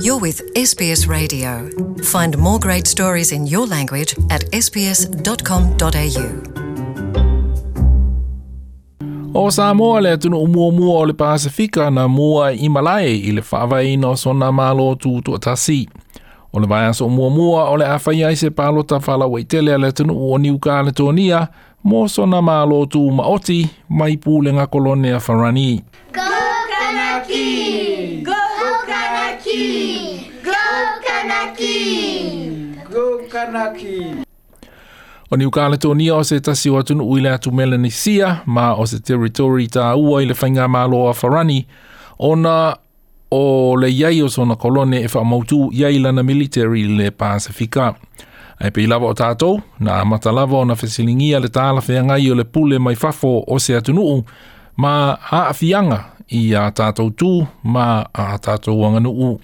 You're with SBS Radio. Find more great stories in your language at sbs.com.au. O Samoa le atunu umua mua o le Pasifika na mua i Malai i le whawaina o sona malo tu tu atasi. O le vai aso umua mua o le awhaia i se palota whala waitele le atunu o niuka le tonia mō sona malo tu maoti mai pūlenga kolonea wharani. Go Kanaki! Go Kanaki! kanaki. Go kanaki. Go kanaki. O ni ukaale toni o se tasi o atunu uile atu Melanesia, ma o se territory ta ua ile whainga malo a Farani, ona o le iai o sona kolone e whamautu iai lana military le Pasifika. Ai pei lava o tātou, na amata lava o na fesilingia le tāla whiangai o le pule mai fafo o se atunuu, ma a awhianga i a tātou tū, ma a tātou wanganuu.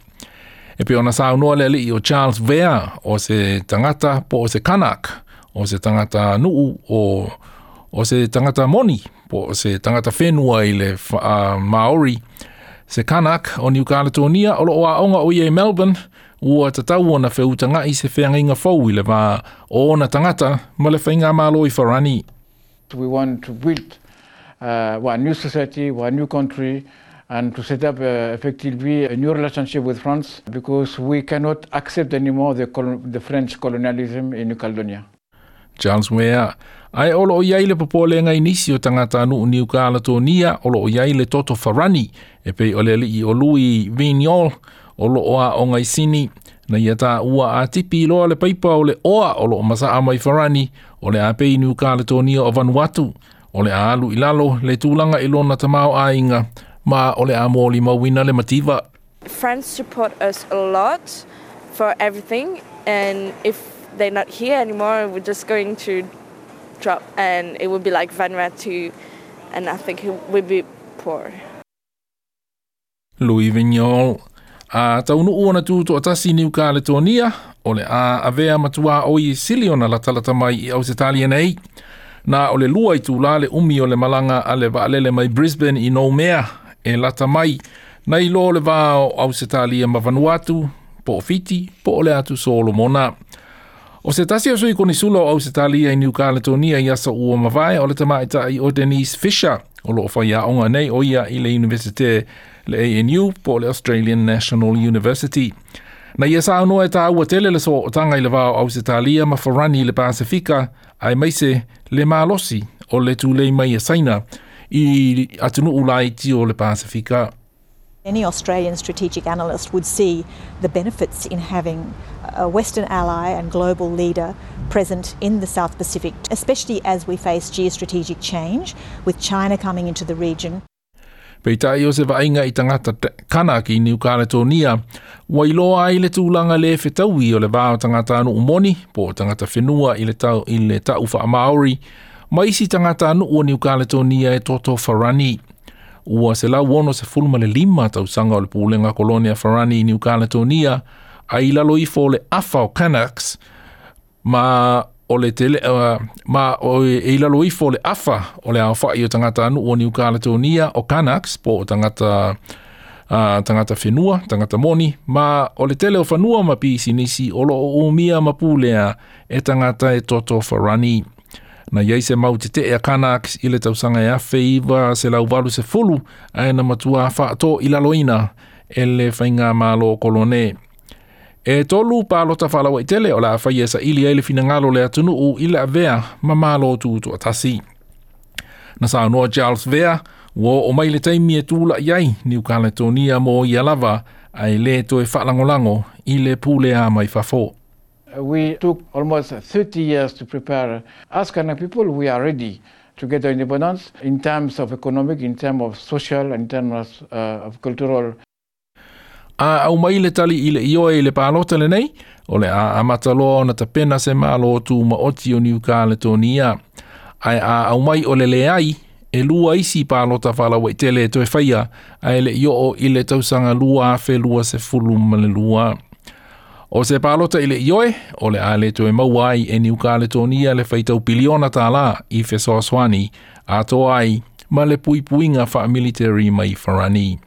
E pe ona sau noa lea li o Charles Vea o se tangata po o se kanak, o se tangata nuu o, o se tangata moni po o se tangata whenua i le uh, Maori. Se kanak o New Caledonia o loa onga o iei Melbourne ua te tau ona whautanga i se whianginga fau i le wā o ona tangata ma le whainga mālo i wharani. We want to build uh, one new society, one new country, and to set up uh, effectively a new relationship with France because we cannot accept anymore the, col the French colonialism in New Caledonia. Charles Mea, ai olo o iai le popole ngai nisi o tangata anu ni ukaala tō nia, olo o iai toto farani, e pei ole li i olui lui Vignol, olo oa o ngai sini, na ia ua a tipi loa le paipa o oa olo o masa amai farani, ole le apei ni ukaala tō nia o Vanuatu, ole le aalu ilalo le tulanga ilona tamau ainga, inga, ma ole a mōli ma wina le mativa. Friends support us a lot for everything and if they're not here anymore, we're just going to drop and it would be like Vanuatu and I think it would be poor. Lui Vignol. A tau nu uona tū tō atasi niu kā le tōnia, o le a avea matua o i siliona la talata mai i au nei. Nā o le lua i tū le umi o le malanga a le vaalele mai Brisbane i nou mea, e lata mai. Nei lo le wā o au se tālia ma vanuatu, po o fiti, po o le atu so o mona. O se tasi asui koni sula o au se tālia i New Caledonia i asa ua ma vai o le tamaita i o Denise Fisher, o lo o fai onga nei o ia i le universite le ANU po le Australian National University. Na ia sa anua e tāua tele le so o tanga i le wā o au se tālia ma farani le Pasifika, ai maise le malosi o le tūlei mai e saina, i atunu ulai ti o le Pasifika. Any Australian strategic analyst would see the benefits in having a Western ally and global leader present in the South Pacific, especially as we face geostrategic change with China coming into the region. Peitai o se vaenga i tangata kana ki New Caledonia, wa iloa i le tūlanga le fetaui o le vāo tangata anu umoni po tangata whenua i le tau, i le tau wha Māori, ma isi tangata anu ua New Caledonia e Toto Farani. Ua se la uono se fulma le lima tau sanga o le pūlenga kolonia Farani i New Caledonia, a i i fō le afa o Canucks, ma o le tele, uh, ma o e, e i i fō le afa o le afa i o tangata anu ua New Caledonia o Canucks, po o tangata uh, tangata whenua, tangata moni, ma o le tele o whanua ma pisi nisi o lo o umia ma pūlea e tangata e Toto Farani na iai se mau te tee a kanaks i le tausanga e afe iwa se lau walu se fulu a ena matua a whaato i laloina e le whainga malo kolone. E tolu pālo ta whalau i tele o la awhai e sa ili le fina ngalo le atunu u i la vea ma malo tu utu atasi. Na sa anua Charles Vea, wo o mai le taimi e tūla iai ni u kāle tonia mō i alava ai le to e whalangolango i le pūle a mai fafoa we took almost 30 years to prepare. As Kanak people, we are ready to get our independence in terms of economic, in terms of social, in terms of, uh, of cultural. A au mai le tali i le ioe i le pālota le nei, o le a amata loa ona ta pena se mālo tū ma oti o niuka le tōni ia. Ai a au mai o le le ai, e lua isi pālota whala wei tele e toi whaia, ai le ioo i le tausanga lua a fe lua se fulu ma le lua. O se palota ile ioe, o le a le toe mauai e ni uka le tonia le feitau piliona ta la i Fesoaswani, a toai ma le pui puinga fa military mai farani.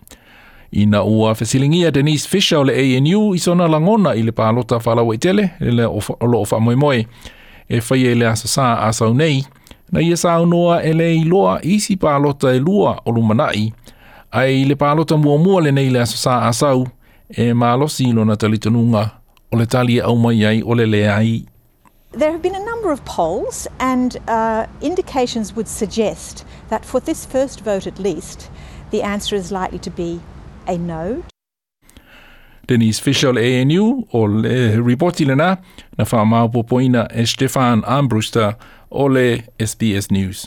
Ina ua fesilingia Denise Fisher o le ANU i sona langona i le palota falau i e tele, le le o loo fa moe e whaia i e le asasa a saunei, na ia saunoa e le i loa isi palota e lua o lumanai, ai le palota mua mua le nei le asasa a sau, e malo silo na talitanunga Ole tali au mai ai, ole le ai. There have been a number of polls, and uh, indications would suggest that for this first vote at least, the answer is likely to be a no. Denise Fischer le ANU o le ripoti lena na wha maupopoina e Stefan Armbruster o le SBS News.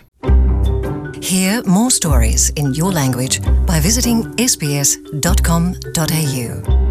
Hear more stories in your language by visiting sbs.com.au.